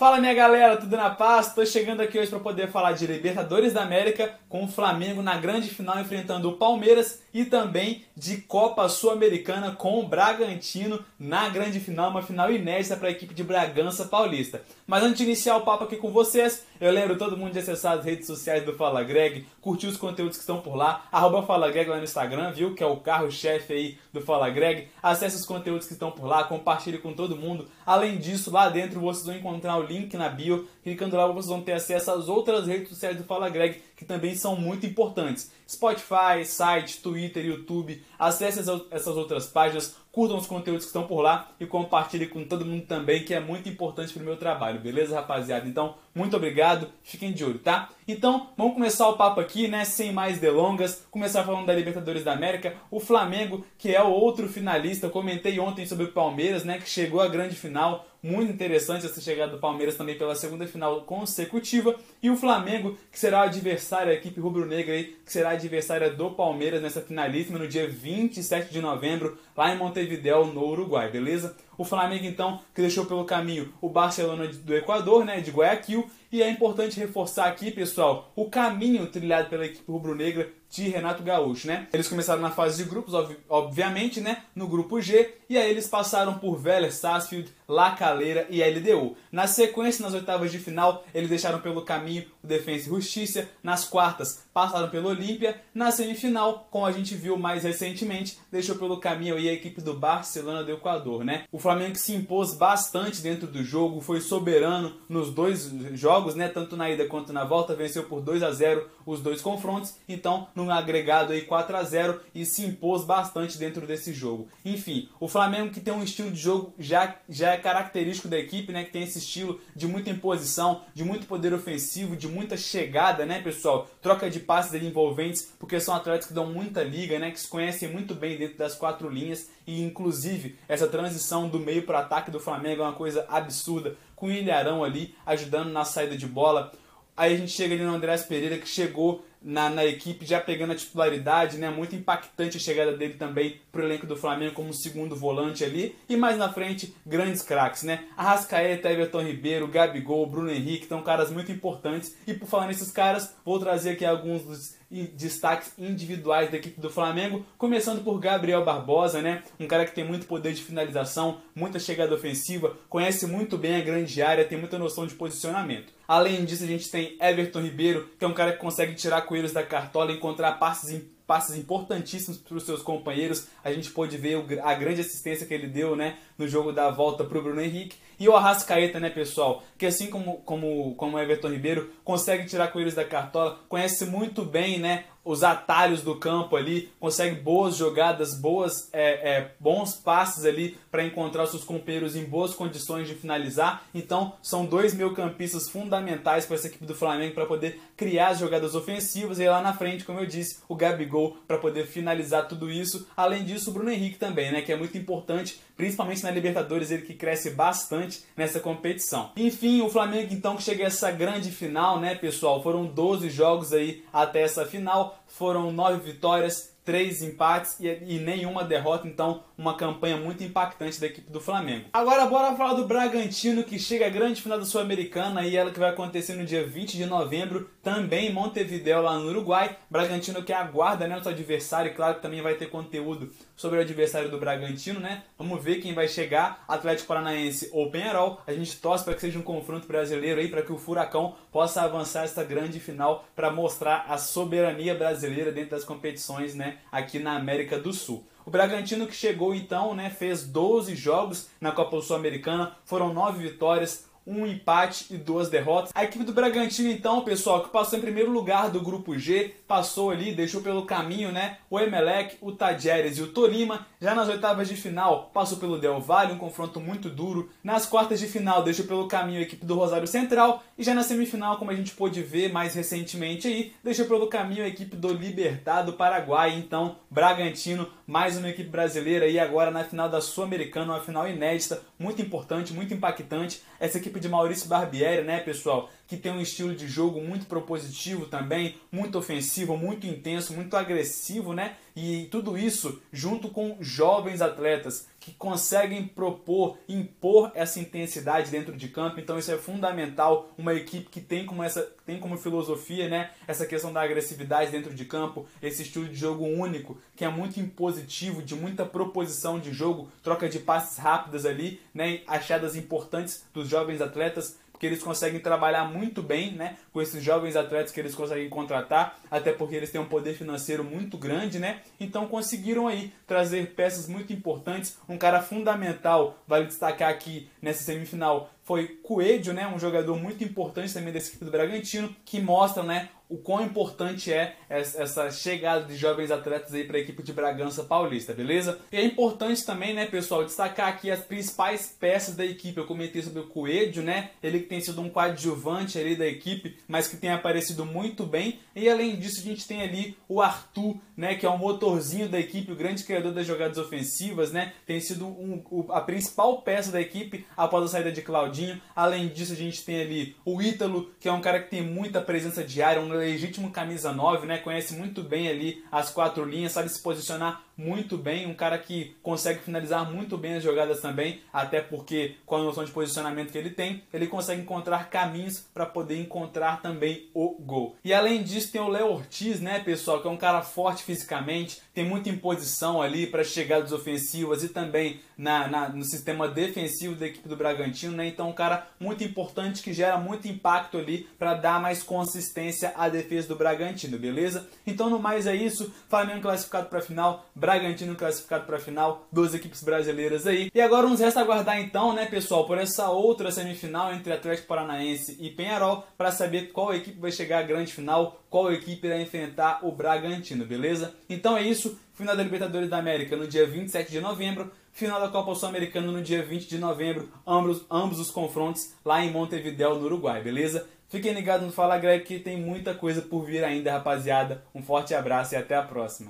Fala minha galera, tudo na paz? Estou chegando aqui hoje para poder falar de Libertadores da América com o Flamengo na grande final enfrentando o Palmeiras e também de Copa Sul-Americana com o Bragantino na grande final, uma final inédita para a equipe de Bragança Paulista. Mas antes de iniciar o papo aqui com vocês, eu lembro todo mundo de acessar as redes sociais do Fala Greg, curtir os conteúdos que estão por lá, arroba Fala Greg lá no Instagram, viu? Que é o carro-chefe aí do Fala Greg. Acesse os conteúdos que estão por lá, compartilhe com todo mundo. Além disso, lá dentro vocês vão encontrar o link na bio. Clicando lá, vocês vão ter acesso às outras redes sociais do Fala Greg, que também são muito importantes. Spotify, site, Twitter, YouTube. Acesse essas outras páginas, curtam os conteúdos que estão por lá e compartilhem com todo mundo também, que é muito importante para o meu trabalho, beleza, rapaziada? Então, muito obrigado, fiquem de olho, tá? Então, vamos começar o papo aqui, né? Sem mais delongas, começar falando da Libertadores da América. O Flamengo, que é o outro finalista, eu comentei ontem sobre o Palmeiras, né? Que chegou à grande final. Muito interessante essa chegada do Palmeiras também pela segunda final consecutiva. E o Flamengo, que será o adversário, a equipe rubro-negra aí, que será adversária do Palmeiras nessa finalíssima no dia 27 de novembro, lá em Montevideo, no Uruguai, beleza? O Flamengo, então, que deixou pelo caminho o Barcelona do Equador, né, de Guayaquil. E é importante reforçar aqui, pessoal, o caminho trilhado pela equipe rubro-negra de Renato Gaúcho, né? Eles começaram na fase de grupos, obviamente, né? No grupo G, e aí eles passaram por Vélez, Sarsfield, La Calera e LDU. Na sequência, nas oitavas de final, eles deixaram pelo caminho o Defensa e Justiça. Nas quartas, passaram pelo Olímpia. Na semifinal, como a gente viu mais recentemente, deixou pelo caminho a equipe do Barcelona do Equador, né? O Flamengo se impôs bastante dentro do jogo, foi soberano nos dois jogos, né? Tanto na ida quanto na volta, venceu por 2 a 0 os dois confrontos. Então, num agregado aí 4 a 0 e se impôs bastante dentro desse jogo. Enfim, o Flamengo que tem um estilo de jogo já, já característico da equipe, né? Que tem esse estilo de muita imposição, de muito poder ofensivo, de muita chegada, né, pessoal? Troca de passes ali envolventes, porque são atletas que dão muita liga, né? Que se conhecem muito bem dentro das quatro linhas e inclusive essa transição do meio para ataque do Flamengo é uma coisa absurda, com o Ilharão ali ajudando na saída de bola. Aí a gente chega ali no Andrés Pereira que chegou na, na equipe, já pegando a titularidade, né? Muito impactante a chegada dele também pro elenco do Flamengo como segundo volante ali. E mais na frente, grandes craques, né? Arrascaeta, Everton Ribeiro, Gabigol, Bruno Henrique, estão caras muito importantes. E por falar nesses caras, vou trazer aqui alguns dos destaques individuais da equipe do Flamengo, começando por Gabriel Barbosa, né? Um cara que tem muito poder de finalização, muita chegada ofensiva, conhece muito bem a grande área, tem muita noção de posicionamento. Além disso, a gente tem Everton Ribeiro, que é um cara que consegue tirar coelhos da cartola, encontrar passes passes importantíssimos para os seus companheiros. A gente pôde ver a grande assistência que ele deu né, no jogo da volta para o Bruno Henrique. E o Arrascaeta, né, pessoal? Que assim como, como, como o Everton Ribeiro, consegue tirar coelhos da cartola, conhece muito bem né, os atalhos do campo ali, consegue boas jogadas, boas, é, é, bons passes ali para encontrar seus companheiros em boas condições de finalizar. Então, são dois meio-campistas fundamentais para essa equipe do Flamengo para poder criar as jogadas ofensivas e lá na frente, como eu disse, o Gabigol para poder finalizar tudo isso. Além disso, o Bruno Henrique também, né, que é muito importante, principalmente na Libertadores, ele que cresce bastante nessa competição. Enfim, o Flamengo então que chega a essa grande final, né, pessoal? Foram 12 jogos aí até essa final foram nove vitórias, três empates e, e, nenhuma derrota, então uma campanha muito impactante da equipe do Flamengo. Agora bora falar do Bragantino que chega à grande final da Sul-Americana e ela que vai acontecer no dia 20 de novembro, também em Montevideo lá no Uruguai. Bragantino que aguarda né, o seu adversário, claro que também vai ter conteúdo sobre o adversário do Bragantino, né? Vamos ver quem vai chegar, Atlético Paranaense ou Penharol. A gente torce para que seja um confronto brasileiro aí, para que o Furacão possa avançar essa grande final para mostrar a soberania brasileira dentro das competições, né? Aqui na América do Sul. O Bragantino que chegou então, né, fez 12 jogos na Copa Sul-Americana, foram 9 vitórias, um empate e duas derrotas. A equipe do Bragantino, então, pessoal, que passou em primeiro lugar do grupo G, passou ali, deixou pelo caminho, né? O Emelec, o Tadjeres e o Tolima. Já nas oitavas de final, passou pelo Del Valle, um confronto muito duro. Nas quartas de final, deixou pelo caminho a equipe do Rosário Central. E já na semifinal, como a gente pôde ver mais recentemente aí, deixou pelo caminho a equipe do Libertad do Paraguai. Então, Bragantino mais uma equipe brasileira e agora na final da Sul-Americana, uma final inédita, muito importante, muito impactante. Essa equipe de Maurício Barbieri, né, pessoal, que tem um estilo de jogo muito propositivo também, muito ofensivo, muito intenso, muito agressivo, né? E tudo isso junto com jovens atletas que conseguem propor, impor essa intensidade dentro de campo. Então isso é fundamental. Uma equipe que tem como essa tem como filosofia, né, essa questão da agressividade dentro de campo, esse estilo de jogo único que é muito impositivo, de muita proposição de jogo, troca de passes rápidas ali, né, achadas importantes dos jovens atletas que eles conseguem trabalhar muito bem né, com esses jovens atletas que eles conseguem contratar, até porque eles têm um poder financeiro muito grande, né? Então conseguiram aí trazer peças muito importantes. Um cara fundamental, vale destacar aqui nessa semifinal, foi Coelho, né, um jogador muito importante também desse equipe do Bragantino, que mostra né, o quão importante é essa chegada de jovens atletas aí para a equipe de Bragança Paulista, beleza? E é importante também, né, pessoal, destacar aqui as principais peças da equipe. Eu comentei sobre o Coelho, né? Ele que tem sido um coadjuvante ali da equipe, mas que tem aparecido muito bem. E além disso, a gente tem ali o Arthur, né, que é o motorzinho da equipe, o grande criador das jogadas ofensivas, né? Tem sido um, a principal peça da equipe após a saída de Claudinho. Além disso, a gente tem ali o Ítalo, que é um cara que tem muita presença diária, um legítimo camisa 9, né? Conhece muito bem ali as quatro linhas, sabe se posicionar muito bem, um cara que consegue finalizar muito bem as jogadas também, até porque com a noção de posicionamento que ele tem, ele consegue encontrar caminhos para poder encontrar também o gol. E além disso, tem o Léo Ortiz, né, pessoal, que é um cara forte fisicamente, tem muita imposição ali para chegadas ofensivas e também na, na, no sistema defensivo da equipe do Bragantino, né? Então, um cara muito importante que gera muito impacto ali para dar mais consistência à defesa do Bragantino, beleza? Então, no mais é isso. Flamengo classificado para a final, Bragantino classificado para a final, duas equipes brasileiras aí. E agora nos resta aguardar então, né, pessoal, por essa outra semifinal entre Atlético Paranaense e Penharol para saber qual equipe vai chegar à grande final, qual equipe irá enfrentar o Bragantino, beleza? Então é isso. Final da Libertadores da América no dia 27 de novembro. Final da Copa Sul-Americana no dia 20 de novembro. Ambos, ambos os confrontos lá em Montevideo, no Uruguai, beleza? Fiquem ligados no Fala Greg que tem muita coisa por vir ainda, rapaziada. Um forte abraço e até a próxima.